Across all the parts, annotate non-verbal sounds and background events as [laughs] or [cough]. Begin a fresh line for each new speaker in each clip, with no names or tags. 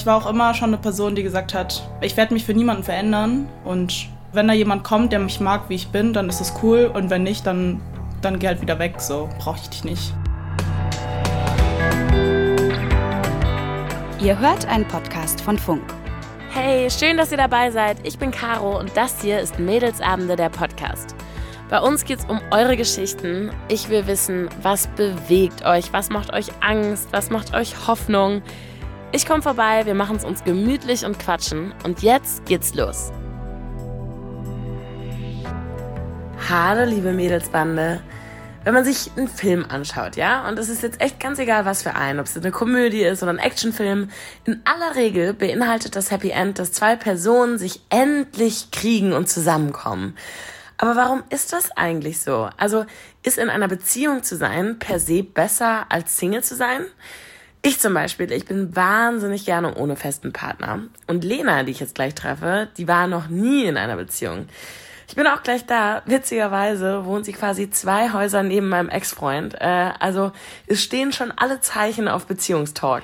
ich war auch immer schon eine Person, die gesagt hat, ich werde mich für niemanden verändern und wenn da jemand kommt, der mich mag, wie ich bin, dann ist es cool und wenn nicht, dann, dann geh halt wieder weg, so brauche ich dich nicht.
Ihr hört einen Podcast von Funk.
Hey, schön, dass ihr dabei seid. Ich bin Caro und das hier ist Mädelsabende der Podcast. Bei uns geht es um eure Geschichten. Ich will wissen, was bewegt euch, was macht euch Angst, was macht euch Hoffnung. Ich komme vorbei, wir machen es uns gemütlich und quatschen. Und jetzt geht's los. Hallo, liebe Mädelsbande. Wenn man sich einen Film anschaut, ja, und es ist jetzt echt ganz egal, was für einen, ob es eine Komödie ist oder ein Actionfilm, in aller Regel beinhaltet das Happy End, dass zwei Personen sich endlich kriegen und zusammenkommen. Aber warum ist das eigentlich so? Also ist in einer Beziehung zu sein per se besser als Single zu sein? Ich zum Beispiel, ich bin wahnsinnig gerne ohne festen Partner. Und Lena, die ich jetzt gleich treffe, die war noch nie in einer Beziehung. Ich bin auch gleich da. Witzigerweise wohnt sie quasi zwei Häuser neben meinem Ex-Freund. Äh, also es stehen schon alle Zeichen auf Beziehungstalk.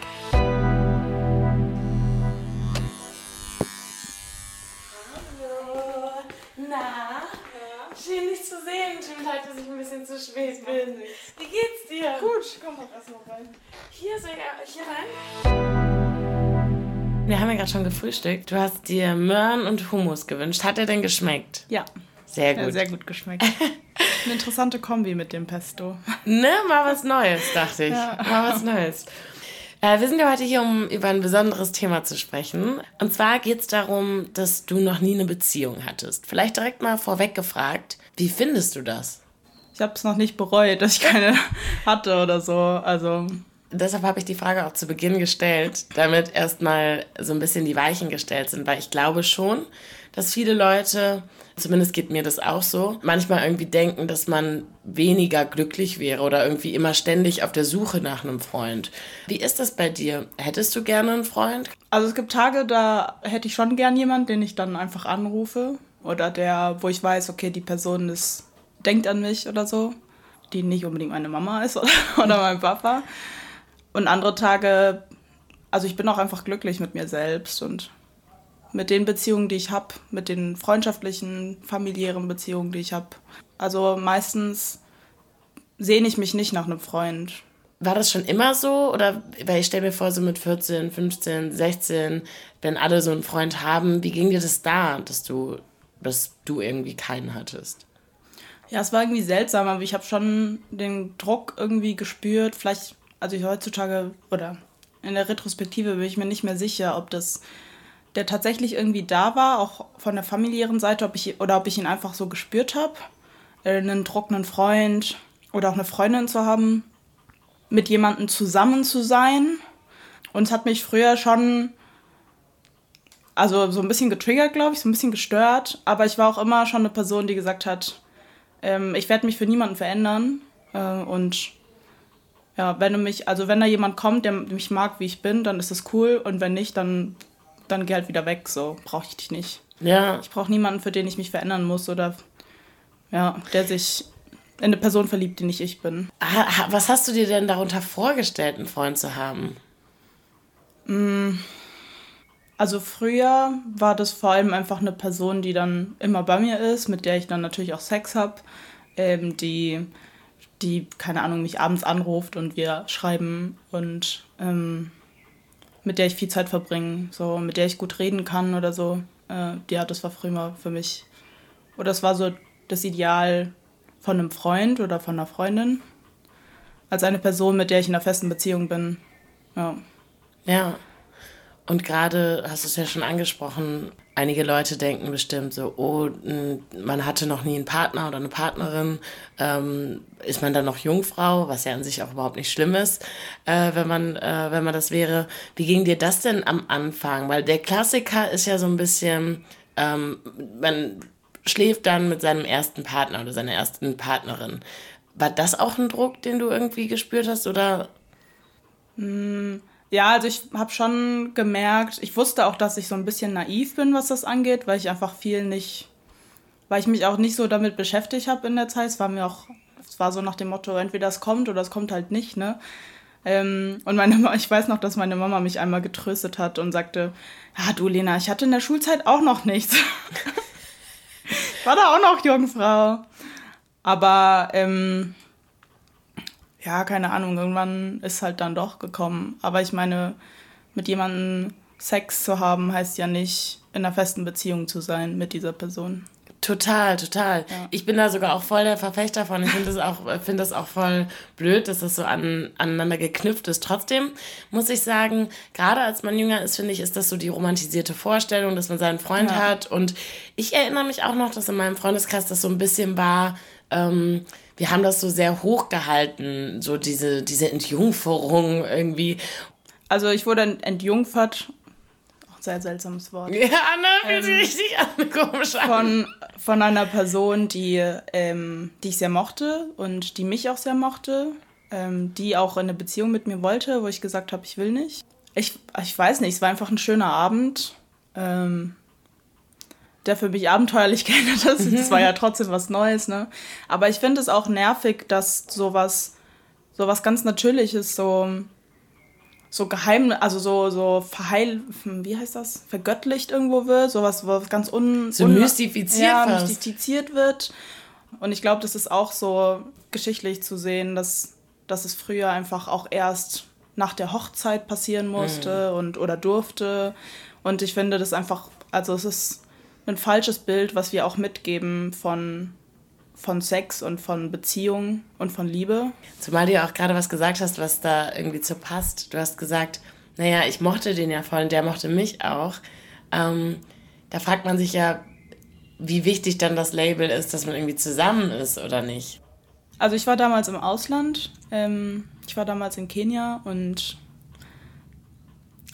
Leid, dass ich ein bisschen zu spät bin. Wie geht's dir?
Gut, komm doch erst mal rein.
Hier, sehr, hier rein. Wir haben ja gerade schon gefrühstückt. Du hast dir Möhren und Hummus gewünscht. Hat er denn geschmeckt?
Ja.
Sehr gut.
Ja, sehr gut geschmeckt. [laughs] Eine interessante Kombi mit dem Pesto.
Ne, mal was Neues, dachte ich. Ja. Mal was Neues. Äh, wir sind ja heute hier, um über ein besonderes Thema zu sprechen. Und zwar geht es darum, dass du noch nie eine Beziehung hattest. Vielleicht direkt mal vorweg gefragt, wie findest du das?
Ich habe es noch nicht bereut, dass ich keine hatte oder so. Also
deshalb habe ich die Frage auch zu Beginn gestellt, damit erstmal so ein bisschen die Weichen gestellt sind, weil ich glaube schon, dass viele Leute, zumindest geht mir das auch so, manchmal irgendwie denken, dass man weniger glücklich wäre oder irgendwie immer ständig auf der Suche nach einem Freund. Wie ist das bei dir? Hättest du gerne einen Freund?
Also es gibt Tage, da hätte ich schon gern jemanden, den ich dann einfach anrufe oder der, wo ich weiß, okay, die Person ist, denkt an mich oder so, die nicht unbedingt meine Mama ist oder, [laughs] oder mein Papa. Und andere Tage, also ich bin auch einfach glücklich mit mir selbst und mit den Beziehungen, die ich habe, mit den freundschaftlichen, familiären Beziehungen, die ich habe. Also meistens sehne ich mich nicht nach einem Freund.
War das schon immer so? Oder, weil ich stelle mir vor, so mit 14, 15, 16, wenn alle so einen Freund haben, wie ging dir das da, dass du, dass du irgendwie keinen hattest?
Ja, es war irgendwie seltsam, aber ich habe schon den Druck irgendwie gespürt. Vielleicht also ich heutzutage oder in der Retrospektive bin ich mir nicht mehr sicher, ob das der tatsächlich irgendwie da war, auch von der familiären Seite, ob ich oder ob ich ihn einfach so gespürt habe, äh, einen trockenen Freund oder auch eine Freundin zu haben, mit jemandem zusammen zu sein. Und es hat mich früher schon also so ein bisschen getriggert, glaube ich, so ein bisschen gestört. Aber ich war auch immer schon eine Person, die gesagt hat, ähm, ich werde mich für niemanden verändern. Äh, und ja, wenn du mich, also wenn da jemand kommt, der mich mag, wie ich bin, dann ist das cool. Und wenn nicht, dann, dann geh halt wieder weg. So brauche ich dich nicht.
Ja.
Ich brauche niemanden, für den ich mich verändern muss oder ja, der sich in eine Person verliebt, die nicht ich bin.
Was hast du dir denn darunter vorgestellt, einen Freund zu haben?
Mm, also früher war das vor allem einfach eine Person, die dann immer bei mir ist, mit der ich dann natürlich auch Sex habe, ähm, die die, keine Ahnung, mich abends anruft und wir schreiben und ähm, mit der ich viel Zeit verbringe, so mit der ich gut reden kann oder so. Äh, ja, das war früher für mich, oder das war so das Ideal von einem Freund oder von einer Freundin, als eine Person, mit der ich in einer festen Beziehung bin. Ja.
Ja. Und gerade hast du es ja schon angesprochen, einige Leute denken bestimmt so, oh, man hatte noch nie einen Partner oder eine Partnerin, ähm, ist man dann noch Jungfrau, was ja an sich auch überhaupt nicht schlimm ist, äh, wenn man, äh, wenn man das wäre. Wie ging dir das denn am Anfang? Weil der Klassiker ist ja so ein bisschen, ähm, man schläft dann mit seinem ersten Partner oder seiner ersten Partnerin. War das auch ein Druck, den du irgendwie gespürt hast oder?
Mm ja, also ich habe schon gemerkt, ich wusste auch, dass ich so ein bisschen naiv bin, was das angeht, weil ich einfach viel nicht, weil ich mich auch nicht so damit beschäftigt habe in der Zeit. Es war mir auch, es war so nach dem Motto, entweder es kommt oder es kommt halt nicht, ne? Ähm, und meine Mama, ich weiß noch, dass meine Mama mich einmal getröstet hat und sagte, ja du Lena, ich hatte in der Schulzeit auch noch nichts. ich [laughs] war da auch noch Jungfrau. Aber ähm, ja, keine Ahnung, irgendwann ist halt dann doch gekommen. Aber ich meine, mit jemandem Sex zu haben, heißt ja nicht, in einer festen Beziehung zu sein mit dieser Person.
Total, total. Ja. Ich bin da sogar auch voll der Verfechter von. Ich finde das, auch, find das auch voll blöd, dass das so an, aneinander geknüpft ist. Trotzdem muss ich sagen, gerade als man jünger ist, finde ich, ist das so die romantisierte Vorstellung, dass man seinen Freund ja. hat. Und ich erinnere mich auch noch, dass in meinem Freundeskreis das so ein bisschen war, ähm, wir haben das so sehr hochgehalten, so diese, diese Entjungferung irgendwie.
Also ich wurde entjungfert sehr seltsames Wort. Ja, ne? Ähm, richtig an, komisch Von, von einer Person, die, ähm, die ich sehr mochte und die mich auch sehr mochte, ähm, die auch eine Beziehung mit mir wollte, wo ich gesagt habe, ich will nicht. Ich, ich weiß nicht, es war einfach ein schöner Abend, ähm, der für mich abenteuerlich [laughs] geendet ist. Es war ja [laughs] trotzdem was Neues, ne? Aber ich finde es auch nervig, dass sowas, sowas ganz Natürliches so so geheim, also so, so verheil, wie heißt das? Vergöttlicht irgendwo wird, sowas, was ganz un, so un mystifiziert, ja, mystifiziert wird. Und ich glaube, das ist auch so geschichtlich zu sehen, dass, dass es früher einfach auch erst nach der Hochzeit passieren musste mhm. und oder durfte. Und ich finde das einfach, also es ist ein falsches Bild, was wir auch mitgeben von von Sex und von Beziehung und von Liebe.
Zumal du ja auch gerade was gesagt hast, was da irgendwie zu passt. Du hast gesagt, naja, ich mochte den ja voll und der mochte mich auch. Ähm, da fragt man sich ja, wie wichtig dann das Label ist, dass man irgendwie zusammen ist oder nicht.
Also ich war damals im Ausland. Ähm, ich war damals in Kenia und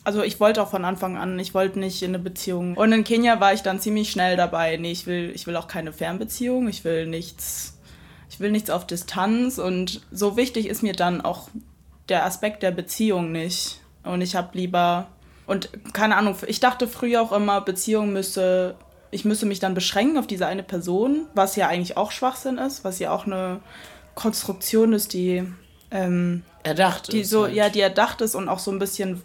also ich wollte auch von Anfang an, ich wollte nicht in eine Beziehung. Und in Kenia war ich dann ziemlich schnell dabei. Nee, ich will, ich will auch keine Fernbeziehung, ich will nichts, ich will nichts auf Distanz. Und so wichtig ist mir dann auch der Aspekt der Beziehung nicht. Und ich habe lieber, und keine Ahnung, ich dachte früher auch immer, Beziehung müsse, ich müsse mich dann beschränken auf diese eine Person, was ja eigentlich auch Schwachsinn ist, was ja auch eine Konstruktion ist, die ähm, erdacht die ist. So, halt. Ja, die erdacht ist und auch so ein bisschen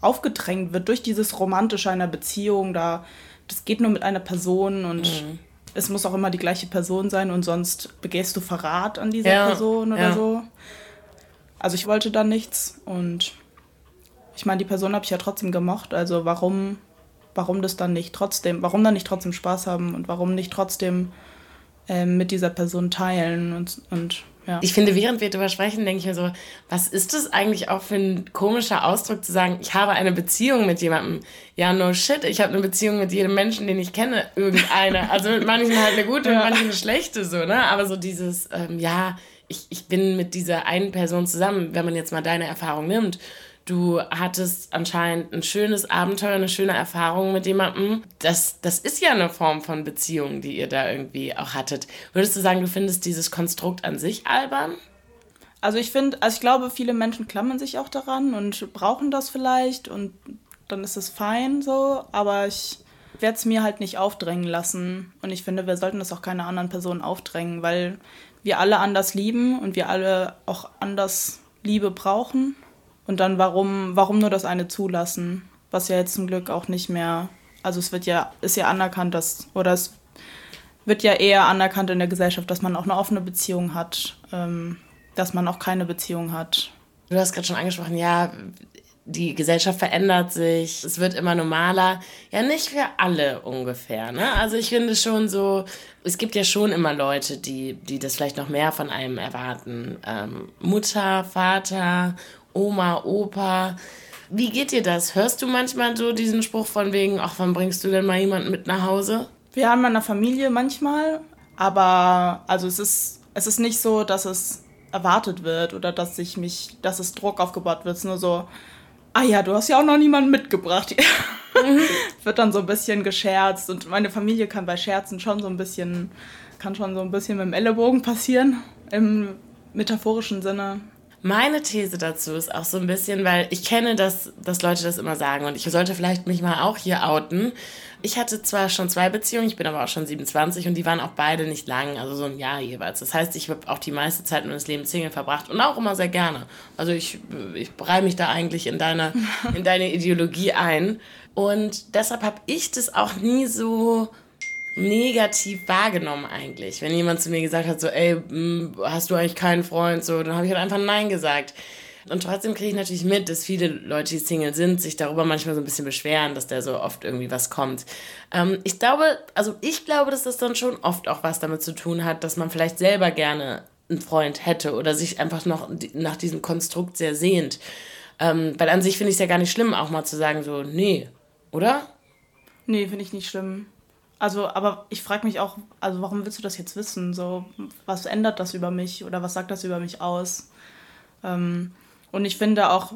aufgedrängt wird durch dieses Romantische einer Beziehung. Da, das geht nur mit einer Person und mhm. es muss auch immer die gleiche Person sein und sonst begehst du Verrat an dieser ja, Person oder ja. so. Also ich wollte da nichts und ich meine, die Person habe ich ja trotzdem gemocht. Also warum, warum das dann nicht trotzdem, warum dann nicht trotzdem Spaß haben und warum nicht trotzdem ähm, mit dieser Person teilen und, und ja.
Ich finde, während wir darüber sprechen, denke ich mir so, was ist das eigentlich auch für ein komischer Ausdruck zu sagen, ich habe eine Beziehung mit jemandem. Ja, no shit, ich habe eine Beziehung mit jedem Menschen, den ich kenne, irgendeine. Also mit manchen halt eine gute, ja. mit manchen eine schlechte, so, ne? Aber so dieses, ähm, ja, ich, ich bin mit dieser einen Person zusammen, wenn man jetzt mal deine Erfahrung nimmt du hattest anscheinend ein schönes Abenteuer, eine schöne Erfahrung mit jemandem. Das, das ist ja eine Form von Beziehung, die ihr da irgendwie auch hattet. Würdest du sagen, du findest dieses Konstrukt an sich albern?
Also ich finde, also ich glaube, viele Menschen klammern sich auch daran und brauchen das vielleicht und dann ist es fein so, aber ich werde es mir halt nicht aufdrängen lassen und ich finde, wir sollten das auch keiner anderen Person aufdrängen, weil wir alle anders lieben und wir alle auch anders Liebe brauchen und dann warum, warum nur das eine zulassen? Was ja jetzt zum Glück auch nicht mehr, also es wird ja, ist ja anerkannt, dass, oder es wird ja eher anerkannt in der Gesellschaft, dass man auch eine offene Beziehung hat, ähm, dass man auch keine Beziehung hat.
Du hast gerade schon angesprochen, ja, die Gesellschaft verändert sich, es wird immer normaler. Ja, nicht für alle ungefähr. Ne? Also ich finde schon so, es gibt ja schon immer Leute, die, die das vielleicht noch mehr von einem erwarten. Ähm, Mutter, Vater Oma, Opa. Wie geht dir das? Hörst du manchmal so diesen Spruch von wegen, ach, wann bringst du denn mal jemanden mit nach Hause?
Wir haben eine Familie manchmal, aber also es ist, es ist nicht so, dass es erwartet wird oder dass ich mich, dass es Druck aufgebaut wird. Es ist nur so, ah ja, du hast ja auch noch niemanden mitgebracht. Mhm. [laughs] wird dann so ein bisschen gescherzt und meine Familie kann bei Scherzen schon so ein bisschen, kann schon so ein bisschen mit dem Ellenbogen passieren, im metaphorischen Sinne.
Meine These dazu ist auch so ein bisschen, weil ich kenne, dass, dass Leute das immer sagen und ich sollte vielleicht mich mal auch hier outen. Ich hatte zwar schon zwei Beziehungen, ich bin aber auch schon 27 und die waren auch beide nicht lang, also so ein Jahr jeweils. Das heißt, ich habe auch die meiste Zeit meines Lebens Single verbracht und auch immer sehr gerne. Also ich, ich reihe mich da eigentlich in deine, in deine Ideologie ein. Und deshalb habe ich das auch nie so negativ wahrgenommen eigentlich. Wenn jemand zu mir gesagt hat, so, ey, hm, hast du eigentlich keinen Freund, so, dann habe ich halt einfach Nein gesagt. Und trotzdem kriege ich natürlich mit, dass viele Leute, die Single sind, sich darüber manchmal so ein bisschen beschweren, dass da so oft irgendwie was kommt. Ähm, ich glaube, also ich glaube, dass das dann schon oft auch was damit zu tun hat, dass man vielleicht selber gerne einen Freund hätte oder sich einfach noch nach diesem Konstrukt sehr sehnt. Ähm, weil an sich finde ich es ja gar nicht schlimm, auch mal zu sagen, so, nee, oder?
Nee, finde ich nicht schlimm. Also, aber ich frage mich auch, also warum willst du das jetzt wissen? So, was ändert das über mich oder was sagt das über mich aus? Ähm, und ich finde auch,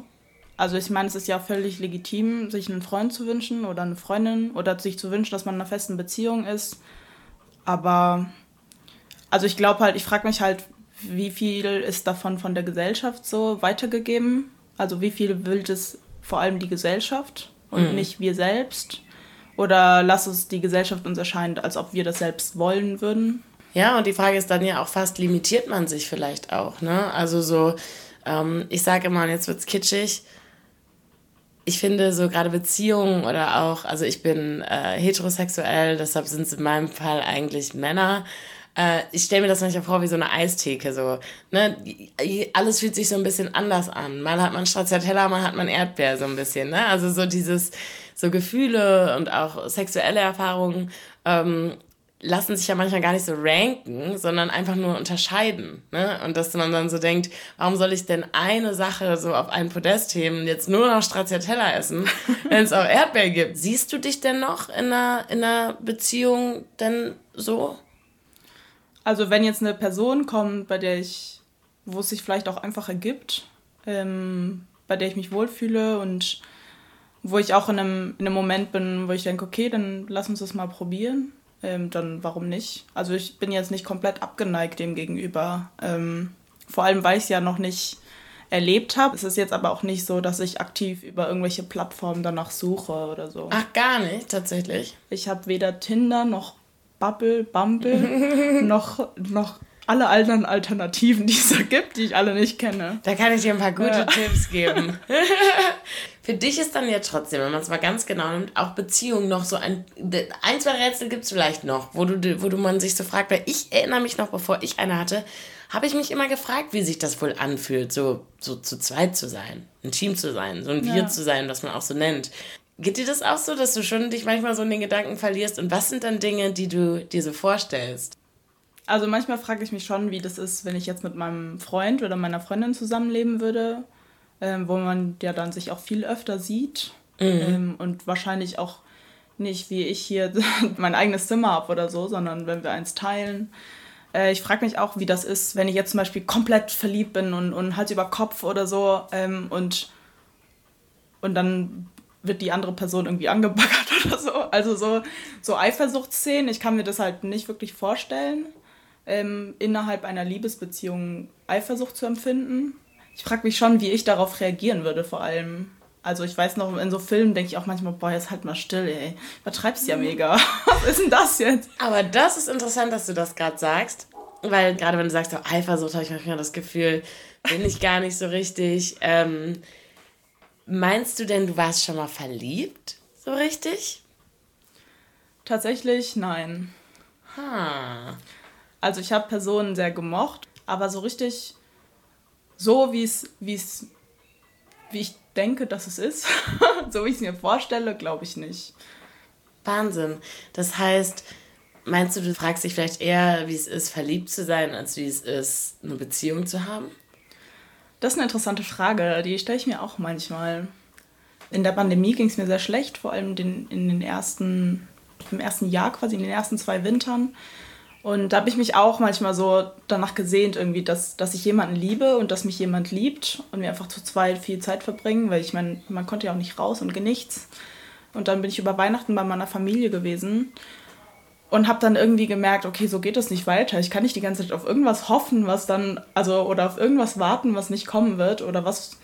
also ich meine, es ist ja völlig legitim, sich einen Freund zu wünschen oder eine Freundin oder sich zu wünschen, dass man in einer festen Beziehung ist. Aber, also ich glaube halt, ich frage mich halt, wie viel ist davon von der Gesellschaft so weitergegeben? Also wie viel will es vor allem die Gesellschaft und mhm. nicht wir selbst? Oder lass es die Gesellschaft uns erscheinen, als ob wir das selbst wollen würden?
Ja, und die Frage ist dann ja auch fast, limitiert man sich vielleicht auch, ne? Also so, ähm, ich sage immer, und jetzt wird's kitschig, ich finde so gerade Beziehungen oder auch, also ich bin äh, heterosexuell, deshalb sind es in meinem Fall eigentlich Männer. Äh, ich stelle mir das manchmal vor wie so eine Eistheke, so, ne? Alles fühlt sich so ein bisschen anders an. Mal hat man Stracciatella, mal hat man Erdbeer, so ein bisschen, ne? Also so dieses, so Gefühle und auch sexuelle Erfahrungen ähm, lassen sich ja manchmal gar nicht so ranken, sondern einfach nur unterscheiden. Ne? Und dass man dann so denkt, warum soll ich denn eine Sache so auf ein Podest heben, jetzt nur noch Stracciatella essen, [laughs] wenn es auch Erdbeer gibt? Siehst du dich denn noch in einer, in einer Beziehung denn so?
Also wenn jetzt eine Person kommt, bei der ich, wo es sich vielleicht auch einfach ergibt, ähm, bei der ich mich wohlfühle und wo ich auch in einem, in einem Moment bin, wo ich denke, okay, dann lass uns das mal probieren. Ähm, dann warum nicht? Also ich bin jetzt nicht komplett abgeneigt dem gegenüber. Ähm, vor allem, weil ich es ja noch nicht erlebt habe. Es ist jetzt aber auch nicht so, dass ich aktiv über irgendwelche Plattformen danach suche oder so.
Ach, gar nicht, tatsächlich.
Ich habe weder Tinder noch Bubble, Bumble [laughs] noch, noch alle anderen Alternativen, die es da gibt, die ich alle nicht kenne.
Da kann ich dir ein paar gute ja. Tipps geben. [laughs] Für dich ist dann ja trotzdem, wenn man es mal ganz genau nimmt, auch Beziehung noch so ein. Ein, zwei Rätsel gibt es vielleicht noch, wo du, wo du man sich so fragt, weil ich erinnere mich noch, bevor ich eine hatte, habe ich mich immer gefragt, wie sich das wohl anfühlt, so, so zu zweit zu sein, ein Team zu sein, so ein Wir ja. zu sein, was man auch so nennt. Geht dir das auch so, dass du schon dich manchmal so in den Gedanken verlierst? Und was sind dann Dinge, die du dir so vorstellst?
Also manchmal frage ich mich schon, wie das ist, wenn ich jetzt mit meinem Freund oder meiner Freundin zusammenleben würde, ähm, wo man ja dann sich auch viel öfter sieht mhm. ähm, und wahrscheinlich auch nicht wie ich hier [laughs] mein eigenes Zimmer habe oder so, sondern wenn wir eins teilen. Äh, ich frage mich auch, wie das ist, wenn ich jetzt zum Beispiel komplett verliebt bin und, und Hals über Kopf oder so ähm, und, und dann wird die andere Person irgendwie angebaggert [laughs] oder so. Also so, so Eifersuchtsszenen, ich kann mir das halt nicht wirklich vorstellen, ähm, innerhalb einer Liebesbeziehung Eifersucht zu empfinden. Ich frage mich schon, wie ich darauf reagieren würde, vor allem. Also ich weiß noch, in so Filmen denke ich auch manchmal, boah, jetzt halt mal still, ey. Übertreibst ja mega. [laughs] Was ist denn das jetzt?
Aber das ist interessant, dass du das gerade sagst. Weil gerade wenn du sagst, oh, Eifersucht, habe ich manchmal das Gefühl, bin ich gar nicht so richtig. Ähm, Meinst du denn, du warst schon mal verliebt? So richtig?
Tatsächlich nein. Ha. Also ich habe Personen sehr gemocht, aber so richtig so, wie es, wie es, wie ich denke, dass es ist, [laughs] so wie ich es mir vorstelle, glaube ich nicht.
Wahnsinn. Das heißt, meinst du, du fragst dich vielleicht eher, wie es ist, verliebt zu sein, als wie es ist, eine Beziehung zu haben?
Das ist eine interessante Frage, die stelle ich mir auch manchmal. In der Pandemie ging es mir sehr schlecht, vor allem den, in den ersten, im ersten Jahr quasi, in den ersten zwei Wintern. Und da habe ich mich auch manchmal so danach gesehnt, irgendwie, dass, dass ich jemanden liebe und dass mich jemand liebt und wir einfach zu zweit viel Zeit verbringen, weil ich meine, man konnte ja auch nicht raus und nichts. Und dann bin ich über Weihnachten bei meiner Familie gewesen. und habe dann irgendwie gemerkt, okay, so geht es nicht weiter. Ich kann nicht die ganze Zeit auf irgendwas hoffen, was dann, also oder auf irgendwas warten, was nicht kommen wird oder was,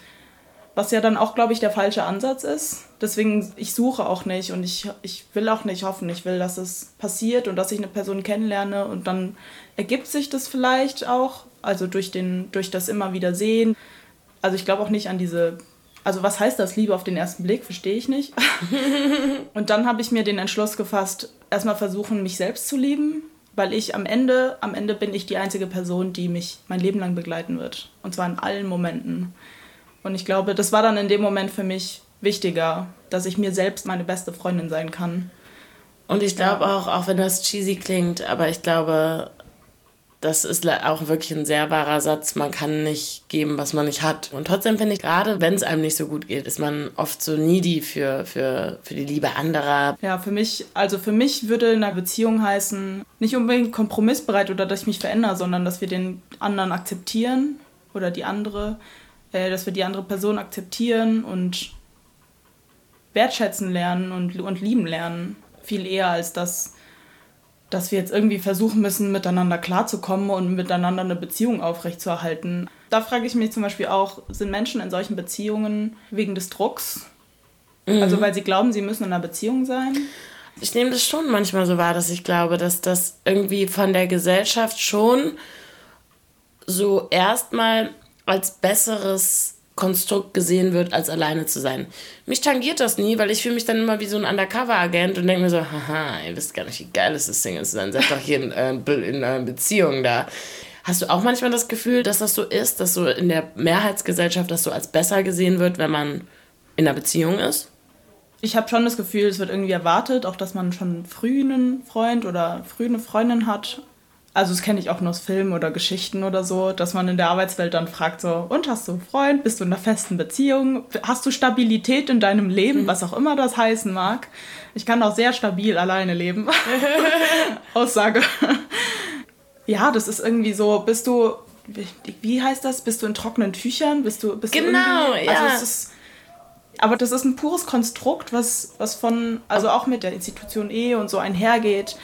was ja dann auch, glaube ich, der falsche Ansatz ist. Deswegen, ich suche auch nicht und ich, ich will auch nicht hoffen. Ich will, dass es passiert und dass ich eine Person kennenlerne und dann ergibt sich das vielleicht auch, also durch, den, durch das immer wieder sehen. Also ich glaube auch nicht an diese also was heißt das, Liebe auf den ersten Blick, verstehe ich nicht. [laughs] und dann habe ich mir den Entschluss gefasst, erstmal versuchen, mich selbst zu lieben, weil ich am Ende, am Ende bin ich die einzige Person, die mich mein Leben lang begleiten wird. Und zwar in allen Momenten. Und ich glaube, das war dann in dem Moment für mich wichtiger, dass ich mir selbst meine beste Freundin sein kann.
Und ich glaube auch, auch wenn das cheesy klingt, aber ich glaube, das ist auch wirklich ein sehr wahrer Satz. Man kann nicht geben, was man nicht hat. Und trotzdem finde ich, gerade wenn es einem nicht so gut geht, ist man oft so needy für, für, für die Liebe anderer.
Ja, für mich, also für mich würde in einer Beziehung heißen, nicht unbedingt kompromissbereit oder dass ich mich verändere, sondern dass wir den anderen akzeptieren oder die andere, äh, dass wir die andere Person akzeptieren und wertschätzen lernen und, und lieben lernen. Viel eher als das dass wir jetzt irgendwie versuchen müssen, miteinander klarzukommen und miteinander eine Beziehung aufrechtzuerhalten. Da frage ich mich zum Beispiel auch, sind Menschen in solchen Beziehungen wegen des Drucks? Mhm. Also weil sie glauben, sie müssen in einer Beziehung sein?
Ich nehme das schon manchmal so wahr, dass ich glaube, dass das irgendwie von der Gesellschaft schon so erstmal als besseres Konstrukt gesehen wird, als alleine zu sein. Mich tangiert das nie, weil ich fühle mich dann immer wie so ein Undercover-Agent und denke mir so, haha, ihr wisst gar nicht, wie geil es ist, Single zu sein. Seid doch hier in, äh, in einer Beziehung da. Hast du auch manchmal das Gefühl, dass das so ist, dass so in der Mehrheitsgesellschaft das so als besser gesehen wird, wenn man in einer Beziehung ist?
Ich habe schon das Gefühl, es wird irgendwie erwartet, auch dass man schon früh einen Freund oder früh eine Freundin hat also das kenne ich auch nur aus Filmen oder Geschichten oder so, dass man in der Arbeitswelt dann fragt so, und hast du einen Freund? Bist du in einer festen Beziehung? Hast du Stabilität in deinem Leben? Mhm. Was auch immer das heißen mag. Ich kann auch sehr stabil alleine leben. [laughs] Aussage. ja, das ist irgendwie so, bist du, wie heißt das? Bist du in trockenen Tüchern? Bist du, bist
genau, du ja. Also
ist, aber das ist ein pures Konstrukt, was, was von, also auch mit der Institution Ehe und so einhergeht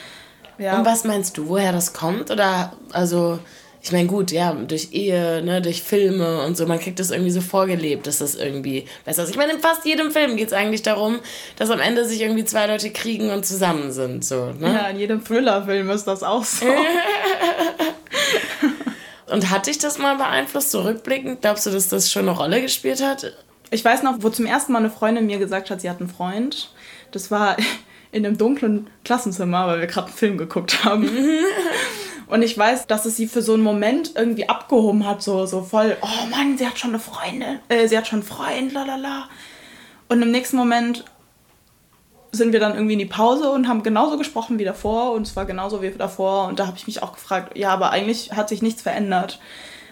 ja. Und was meinst du, woher das kommt? Oder, also, ich meine, gut, ja, durch Ehe, ne, durch Filme und so, man kriegt das irgendwie so vorgelebt, dass das irgendwie besser ist. Ich meine, in fast jedem Film geht es eigentlich darum, dass am Ende sich irgendwie zwei Leute kriegen und zusammen sind. So, ne?
Ja, in jedem Thriller-Film ist das auch so. [laughs]
und hat dich das mal beeinflusst, zurückblickend? Glaubst du, dass das schon eine Rolle gespielt hat?
Ich weiß noch, wo zum ersten Mal eine Freundin mir gesagt hat, sie hat einen Freund. Das war in einem dunklen Klassenzimmer, weil wir gerade einen Film geguckt haben. [laughs] Und ich weiß, dass es sie für so einen Moment irgendwie abgehoben hat, so, so voll, oh Mann, sie hat schon eine Freundin, äh, sie hat schon einen Freund, lalala. Und im nächsten Moment sind wir dann irgendwie in die Pause und haben genauso gesprochen wie davor und es war genauso wie davor und da habe ich mich auch gefragt, ja, aber eigentlich hat sich nichts verändert.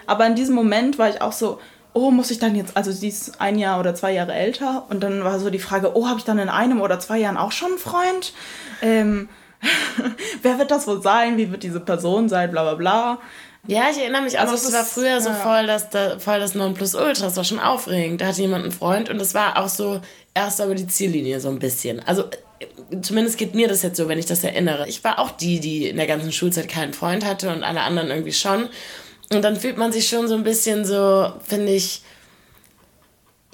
Aber in diesem Moment war ich auch so, oh, muss ich dann jetzt, also sie ist ein Jahr oder zwei Jahre älter und dann war so die Frage, oh, habe ich dann in einem oder zwei Jahren auch schon einen Freund? Ähm, [laughs] wer wird das wohl sein? Wie wird diese Person sein? Bla bla bla.
Ja, ich erinnere mich, also es war früher so ja. voll das, voll das Nonplusultra, das war schon aufregend. Da hatte jemand einen Freund und es war auch so erst über die Ziellinie so ein bisschen. Also zumindest geht mir das jetzt so, wenn ich das erinnere. Ich war auch die, die in der ganzen Schulzeit keinen Freund hatte und alle anderen irgendwie schon. Und dann fühlt man sich schon so ein bisschen so, finde ich,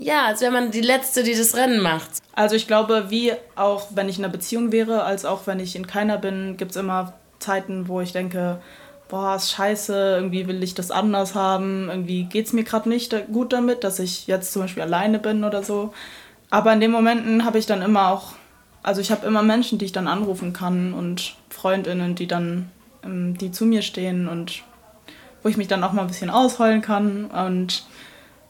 ja, als wäre man die Letzte, die das Rennen macht.
Also ich glaube, wie auch wenn ich in einer Beziehung wäre, als auch wenn ich in keiner bin, gibt es immer Zeiten, wo ich denke, boah, ist scheiße, irgendwie will ich das anders haben, irgendwie geht es mir gerade nicht gut damit, dass ich jetzt zum Beispiel alleine bin oder so. Aber in den Momenten habe ich dann immer auch, also ich habe immer Menschen, die ich dann anrufen kann und Freundinnen, die dann, ähm, die zu mir stehen und wo ich mich dann auch mal ein bisschen ausheulen kann. Und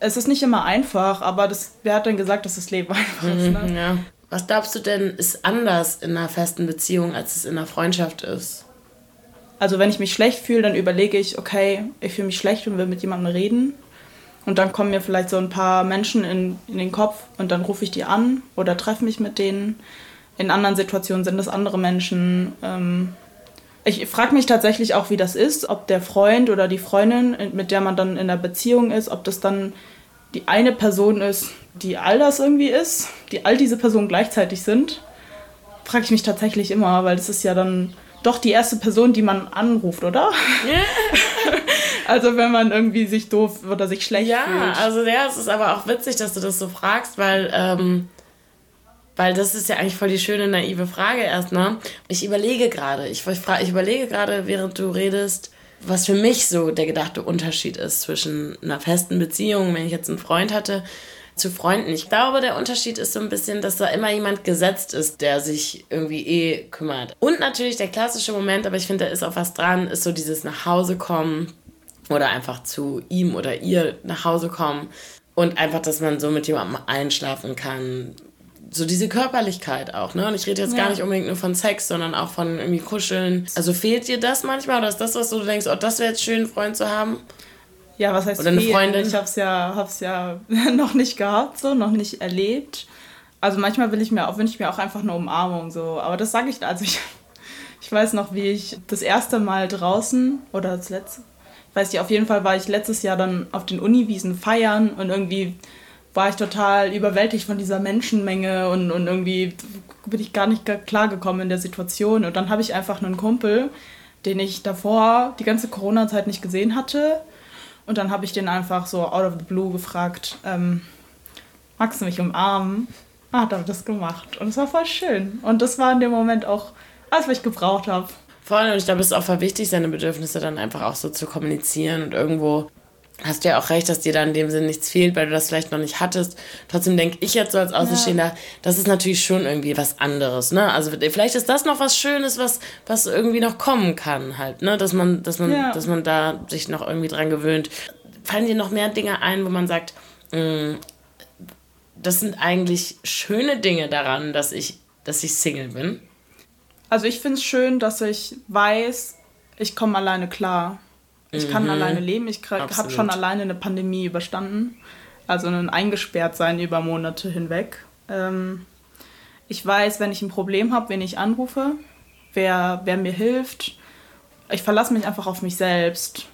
es ist nicht immer einfach, aber das, wer hat denn gesagt, dass das Leben [laughs] einfach ist? Ne?
Mhm, ja. Was glaubst du denn, ist anders in einer festen Beziehung, als es in einer Freundschaft ist?
Also wenn ich mich schlecht fühle, dann überlege ich, okay, ich fühle mich schlecht und will mit jemandem reden. Und dann kommen mir vielleicht so ein paar Menschen in, in den Kopf und dann rufe ich die an oder treffe mich mit denen. In anderen Situationen sind es andere Menschen. Ähm, ich frage mich tatsächlich auch, wie das ist, ob der Freund oder die Freundin, mit der man dann in einer Beziehung ist, ob das dann die eine Person ist, die all das irgendwie ist, die all diese Personen gleichzeitig sind. Frage ich mich tatsächlich immer, weil das ist ja dann, doch die erste Person, die man anruft, oder? [laughs] also wenn man irgendwie sich doof oder sich schlecht
ja,
fühlt.
Ja, also ja, es ist aber auch witzig, dass du das so fragst, weil, ähm, weil das ist ja eigentlich voll die schöne, naive Frage erstmal. Ich überlege gerade, ich, ich, ich überlege gerade, während du redest, was für mich so der gedachte Unterschied ist zwischen einer festen Beziehung, wenn ich jetzt einen Freund hatte, zu Freunden. Ich glaube, der Unterschied ist so ein bisschen, dass da immer jemand gesetzt ist, der sich irgendwie eh kümmert. Und natürlich der klassische Moment, aber ich finde, da ist auch was dran, ist so dieses nach Hause kommen oder einfach zu ihm oder ihr nach Hause kommen und einfach, dass man so mit jemandem einschlafen kann. So diese Körperlichkeit auch, ne? Und ich rede jetzt ja. gar nicht unbedingt nur von Sex, sondern auch von irgendwie Kuscheln. Also fehlt dir das manchmal oder ist das, was du denkst, oh, das wäre jetzt schön, einen Freund zu haben?
Ja, was heißt
Oder eine Freundin?
Ich hab's ja, hab's ja [laughs] noch nicht gehabt, so, noch nicht erlebt. Also manchmal will ich mir auch, wünsche ich mir auch einfach eine Umarmung, so. Aber das sage ich, also ich, [laughs] ich weiß noch, wie ich das erste Mal draußen oder das letzte, weiß ich, auf jeden Fall war ich letztes Jahr dann auf den Uniwiesen feiern und irgendwie war ich total überwältigt von dieser Menschenmenge und, und irgendwie bin ich gar nicht klargekommen in der Situation. Und dann habe ich einfach einen Kumpel, den ich davor die ganze Corona-Zeit nicht gesehen hatte. Und dann habe ich den einfach so out of the blue gefragt, ähm, magst du mich umarmen? Ah, hat er das gemacht. Und es war voll schön. Und das war in dem Moment auch alles, was ich gebraucht habe.
Vor allem, ich glaube, es ist auch voll wichtig, seine Bedürfnisse dann einfach auch so zu kommunizieren und irgendwo hast du ja auch recht, dass dir da in dem Sinn nichts fehlt, weil du das vielleicht noch nicht hattest. Trotzdem denke ich jetzt so als Außenstehender, ja. das ist natürlich schon irgendwie was anderes, ne? Also vielleicht ist das noch was Schönes, was, was irgendwie noch kommen kann halt, ne? Dass man, dass man, ja. dass man da sich noch irgendwie dran gewöhnt. Fallen dir noch mehr Dinge ein, wo man sagt, mh, mm, das sind eigentlich schöne Dinge daran, dass ich, dass ich Single bin?
Also ich finde es schön, dass ich weiß, ich komme alleine klar. Ich mhm. kann alleine leben. Ich habe schon alleine eine Pandemie überstanden. Also ein Eingesperrtsein über Monate hinweg. Ähm, ich weiß, wenn ich ein Problem habe, wen ich anrufe, wer, wer mir hilft. Ich verlasse mich einfach auf mich selbst.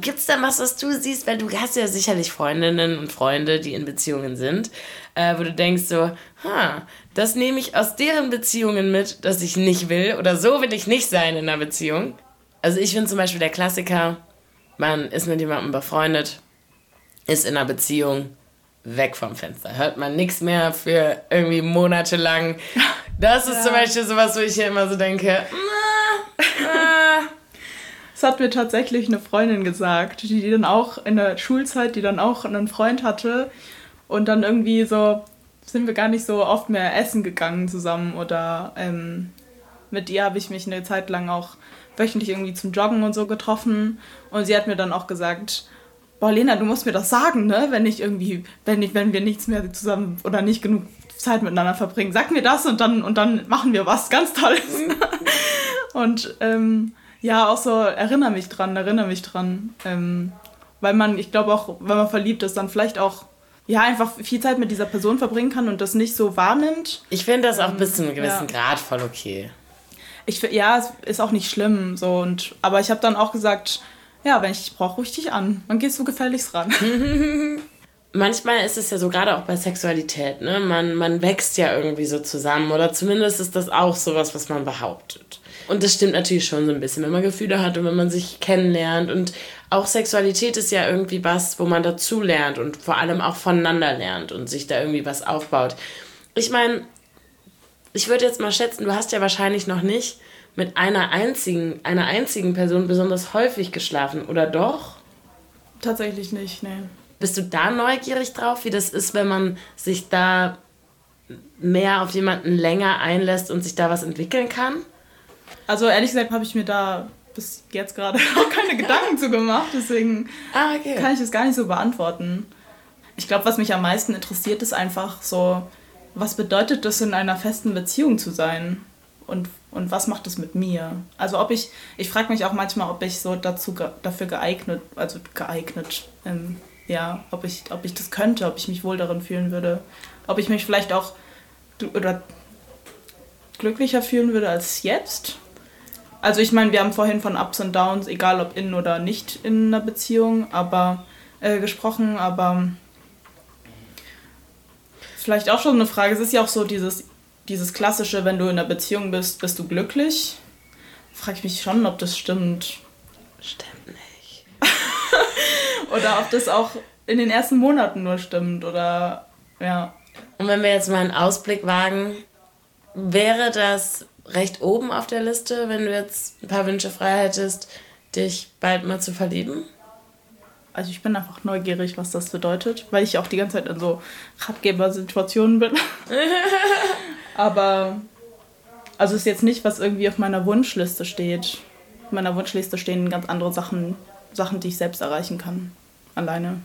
Gibt es da was, was du siehst, weil du hast ja sicherlich Freundinnen und Freunde, die in Beziehungen sind, äh, wo du denkst so, ha, das nehme ich aus deren Beziehungen mit, dass ich nicht will oder so will ich nicht sein in einer Beziehung. Also ich finde zum Beispiel der Klassiker, man ist mit jemandem befreundet, ist in einer Beziehung, weg vom Fenster. Hört man nichts mehr für irgendwie monatelang. [laughs] Das ist ja. zum Beispiel sowas, wo ich hier immer so denke,
Das hat mir tatsächlich eine Freundin gesagt, die, die dann auch in der Schulzeit, die dann auch einen Freund hatte und dann irgendwie so sind wir gar nicht so oft mehr essen gegangen zusammen oder ähm, mit ihr habe ich mich eine Zeit lang auch wöchentlich irgendwie zum Joggen und so getroffen und sie hat mir dann auch gesagt, boah Lena, du musst mir das sagen, ne, wenn ich irgendwie, wenn ich, wenn wir nichts mehr zusammen oder nicht genug Zeit miteinander verbringen, sag mir das und dann und dann machen wir was ganz Tolles. [laughs] und ähm, ja, auch so, erinnere mich dran, erinnere mich dran. Ähm, weil man, ich glaube auch, wenn man verliebt ist, dann vielleicht auch ja, einfach viel Zeit mit dieser Person verbringen kann und das nicht so wahrnimmt.
Ich finde das auch bis zu einem gewissen ja. Grad voll okay.
Ich, ja, es ist auch nicht schlimm. So, und, aber ich habe dann auch gesagt, ja, wenn ich dich brauche, ruhig dich an. Dann gehst du gefälligst ran. [laughs]
Manchmal ist es ja so, gerade auch bei Sexualität, ne? Man, man wächst ja irgendwie so zusammen. Oder zumindest ist das auch sowas, was man behauptet. Und das stimmt natürlich schon so ein bisschen, wenn man Gefühle hat und wenn man sich kennenlernt. Und auch Sexualität ist ja irgendwie was, wo man dazu lernt und vor allem auch voneinander lernt und sich da irgendwie was aufbaut. Ich meine, ich würde jetzt mal schätzen, du hast ja wahrscheinlich noch nicht mit einer einzigen, einer einzigen Person besonders häufig geschlafen, oder doch?
Tatsächlich nicht, nee.
Bist du da neugierig drauf, wie das ist, wenn man sich da mehr auf jemanden länger einlässt und sich da was entwickeln kann?
Also ehrlich gesagt habe ich mir da bis jetzt gerade [laughs] auch keine Gedanken zu gemacht, deswegen ah, okay. kann ich es gar nicht so beantworten. Ich glaube, was mich am meisten interessiert, ist einfach so, was bedeutet das in einer festen Beziehung zu sein? Und, und was macht das mit mir? Also ob ich, ich frage mich auch manchmal, ob ich so dazu dafür geeignet, also geeignet, ähm, ja, ob ich, ob ich das könnte, ob ich mich wohl darin fühlen würde. Ob ich mich vielleicht auch oder glücklicher fühlen würde als jetzt also ich meine, wir haben vorhin von Ups und Downs, egal ob in oder nicht in einer Beziehung, aber äh, gesprochen, aber vielleicht auch schon eine Frage. Es ist ja auch so dieses, dieses klassische, wenn du in einer Beziehung bist, bist du glücklich. frage ich mich schon, ob das stimmt.
Stimmt nicht. [laughs]
oder ob das auch in den ersten Monaten nur stimmt oder ja.
Und wenn wir jetzt mal einen Ausblick wagen, wäre das recht oben auf der Liste, wenn du jetzt ein paar Wünsche frei hättest, dich bald mal zu verlieben?
Also ich bin einfach neugierig, was das bedeutet, weil ich auch die ganze Zeit in so Ratgebersituationen bin. [laughs] Aber also ist jetzt nicht, was irgendwie auf meiner Wunschliste steht. Auf meiner Wunschliste stehen ganz andere Sachen, Sachen, die ich selbst erreichen kann. Alleine.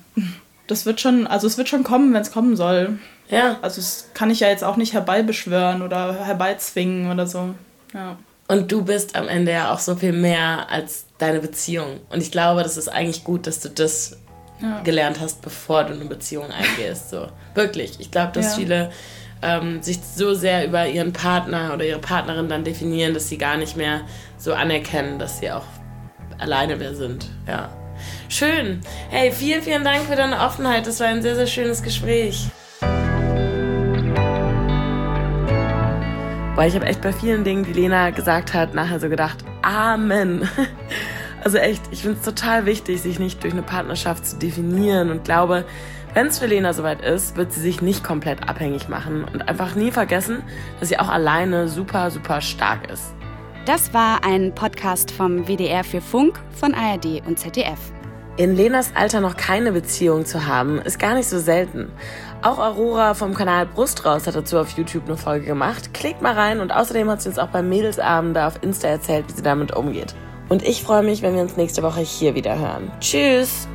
Das wird schon, also es wird schon kommen, wenn es kommen soll.
Ja.
Also das kann ich ja jetzt auch nicht herbeibeschwören oder herbeizwingen oder so. Ja.
Und du bist am Ende ja auch so viel mehr als deine Beziehung. Und ich glaube, das ist eigentlich gut, dass du das ja. gelernt hast, bevor du eine Beziehung eingehst. So. Wirklich. Ich glaube, dass ja. viele ähm, sich so sehr über ihren Partner oder ihre Partnerin dann definieren, dass sie gar nicht mehr so anerkennen, dass sie auch alleine wer sind. Ja. Schön. Hey, vielen, vielen Dank für deine Offenheit. Das war ein sehr, sehr schönes Gespräch. Weil ich habe echt bei vielen Dingen, die Lena gesagt hat, nachher so gedacht, Amen. [laughs] Also echt, ich finde es total wichtig, sich nicht durch eine Partnerschaft zu definieren und glaube, wenn es für Lena soweit ist, wird sie sich nicht komplett abhängig machen und einfach nie vergessen, dass sie auch alleine super, super stark ist.
Das war ein Podcast vom WDR für Funk von ARD und ZDF.
In Lenas Alter noch keine Beziehung zu haben, ist gar nicht so selten. Auch Aurora vom Kanal Brust raus hat dazu auf YouTube eine Folge gemacht. Klickt mal rein und außerdem hat sie uns auch beim Mädelsabend da auf Insta erzählt, wie sie damit umgeht. Und ich freue mich, wenn wir uns nächste Woche hier wieder hören. Tschüss!